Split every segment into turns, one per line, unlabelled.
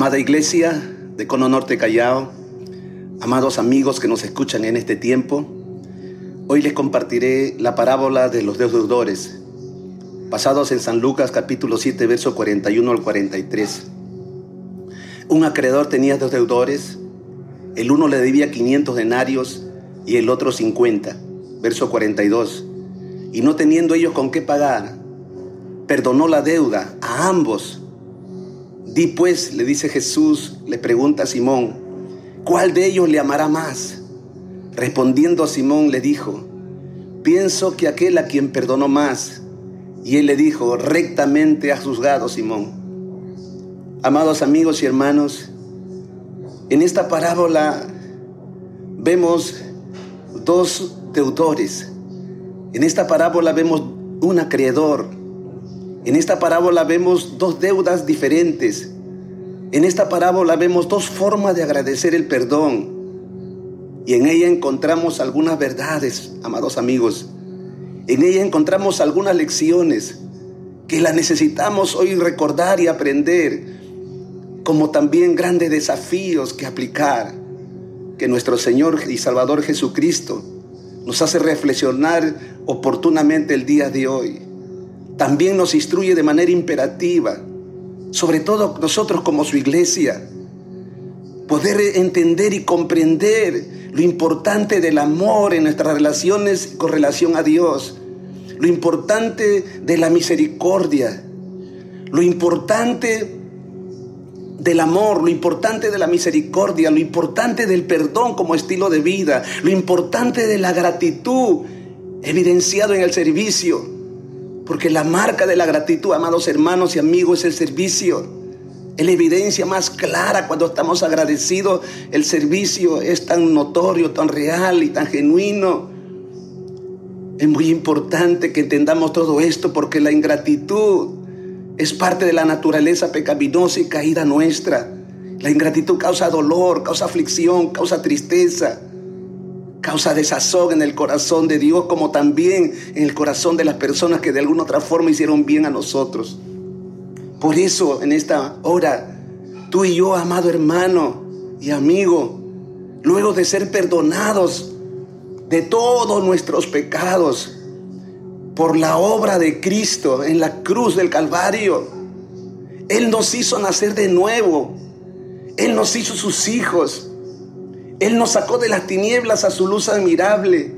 Amada iglesia de Cono Norte Callao, amados amigos que nos escuchan en este tiempo, hoy les compartiré la parábola de los deudores, basados en San Lucas capítulo 7, verso 41 al 43. Un acreedor tenía dos deudores, el uno le debía 500 denarios y el otro 50, verso 42. Y no teniendo ellos con qué pagar, perdonó la deuda a ambos Di pues, le dice Jesús, le pregunta a Simón, ¿cuál de ellos le amará más? Respondiendo a Simón le dijo, pienso que aquel a quien perdonó más. Y él le dijo, rectamente has juzgado, Simón. Amados amigos y hermanos, en esta parábola vemos dos deudores. En esta parábola vemos un acreedor en esta parábola vemos dos deudas diferentes. En esta parábola vemos dos formas de agradecer el perdón. Y en ella encontramos algunas verdades, amados amigos. En ella encontramos algunas lecciones que las necesitamos hoy recordar y aprender, como también grandes desafíos que aplicar, que nuestro Señor y Salvador Jesucristo nos hace reflexionar oportunamente el día de hoy también nos instruye de manera imperativa, sobre todo nosotros como su iglesia, poder entender y comprender lo importante del amor en nuestras relaciones con relación a Dios, lo importante de la misericordia, lo importante del amor, lo importante de la misericordia, lo importante del perdón como estilo de vida, lo importante de la gratitud evidenciado en el servicio, porque la marca de la gratitud, amados hermanos y amigos, es el servicio. Es la evidencia más clara cuando estamos agradecidos. El servicio es tan notorio, tan real y tan genuino. Es muy importante que entendamos todo esto porque la ingratitud es parte de la naturaleza pecaminosa y caída nuestra. La ingratitud causa dolor, causa aflicción, causa tristeza causa desazón en el corazón de Dios como también en el corazón de las personas que de alguna otra forma hicieron bien a nosotros. Por eso en esta hora, tú y yo, amado hermano y amigo, luego de ser perdonados de todos nuestros pecados por la obra de Cristo en la cruz del Calvario, Él nos hizo nacer de nuevo, Él nos hizo sus hijos. Él nos sacó de las tinieblas a su luz admirable.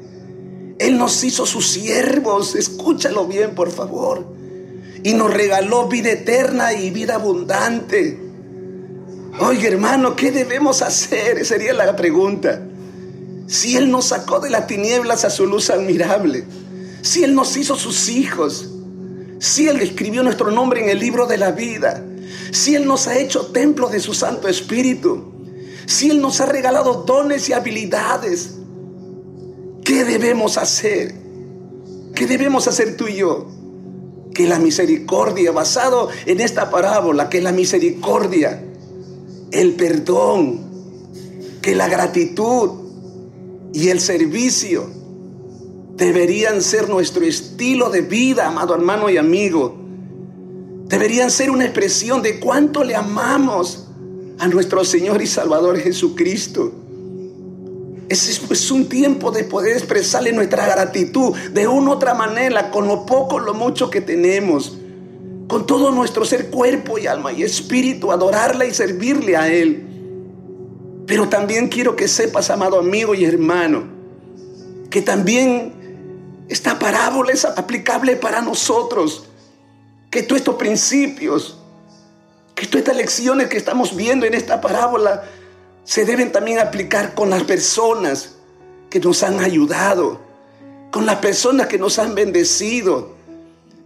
Él nos hizo sus siervos, escúchalo bien por favor. Y nos regaló vida eterna y vida abundante. Oye hermano, ¿qué debemos hacer? Sería la pregunta. Si Él nos sacó de las tinieblas a su luz admirable, si Él nos hizo sus hijos, si Él escribió nuestro nombre en el libro de la vida, si Él nos ha hecho templo de su Santo Espíritu, si Él nos ha regalado dones y habilidades, ¿qué debemos hacer? ¿Qué debemos hacer tú y yo? Que la misericordia, basado en esta parábola, que la misericordia, el perdón, que la gratitud y el servicio deberían ser nuestro estilo de vida, amado hermano y amigo. Deberían ser una expresión de cuánto le amamos a nuestro Señor y Salvador Jesucristo. Es, es un tiempo de poder expresarle nuestra gratitud de una u otra manera, con lo poco, lo mucho que tenemos, con todo nuestro ser, cuerpo y alma y espíritu, adorarle y servirle a Él. Pero también quiero que sepas, amado amigo y hermano, que también esta parábola es aplicable para nosotros, que todos estos principios todas estas lecciones que estamos viendo en esta parábola se deben también aplicar con las personas que nos han ayudado, con las personas que nos han bendecido,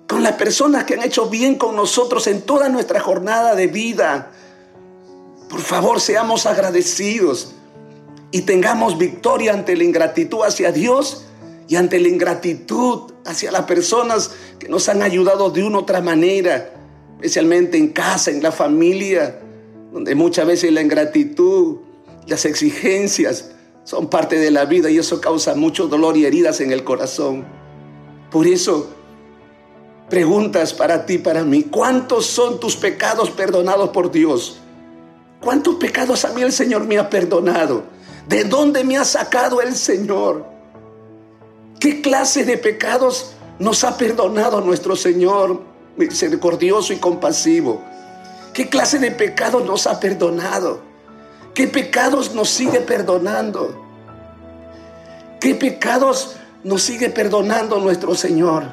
con las personas que han hecho bien con nosotros en toda nuestra jornada de vida. Por favor, seamos agradecidos y tengamos victoria ante la ingratitud hacia Dios y ante la ingratitud hacia las personas que nos han ayudado de una u otra manera especialmente en casa, en la familia, donde muchas veces la ingratitud, las exigencias son parte de la vida y eso causa mucho dolor y heridas en el corazón. Por eso, preguntas para ti, para mí, ¿cuántos son tus pecados perdonados por Dios? ¿Cuántos pecados a mí el Señor me ha perdonado? ¿De dónde me ha sacado el Señor? ¿Qué clase de pecados nos ha perdonado nuestro Señor misericordioso y compasivo? ¿Qué clase de pecados nos ha perdonado? ¿Qué pecados nos sigue perdonando? ¿Qué pecados nos sigue perdonando nuestro Señor?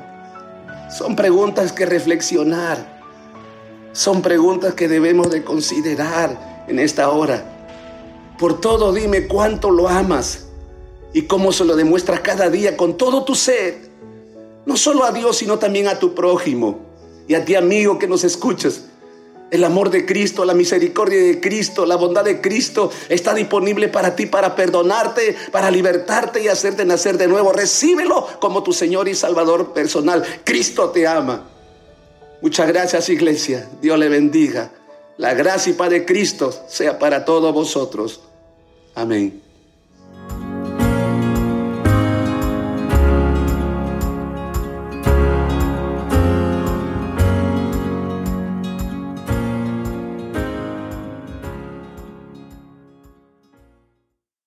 Son preguntas que reflexionar. Son preguntas que debemos de considerar en esta hora. Por todo dime cuánto lo amas y cómo se lo demuestra cada día con todo tu ser. No solo a Dios, sino también a tu prójimo y a ti amigo que nos escuchas. El amor de Cristo, la misericordia de Cristo, la bondad de Cristo está disponible para ti, para perdonarte, para libertarte y hacerte nacer de nuevo. Recíbelo como tu Señor y Salvador personal. Cristo te ama. Muchas gracias iglesia. Dios le bendiga. La gracia y paz de Cristo sea para todos vosotros. Amén.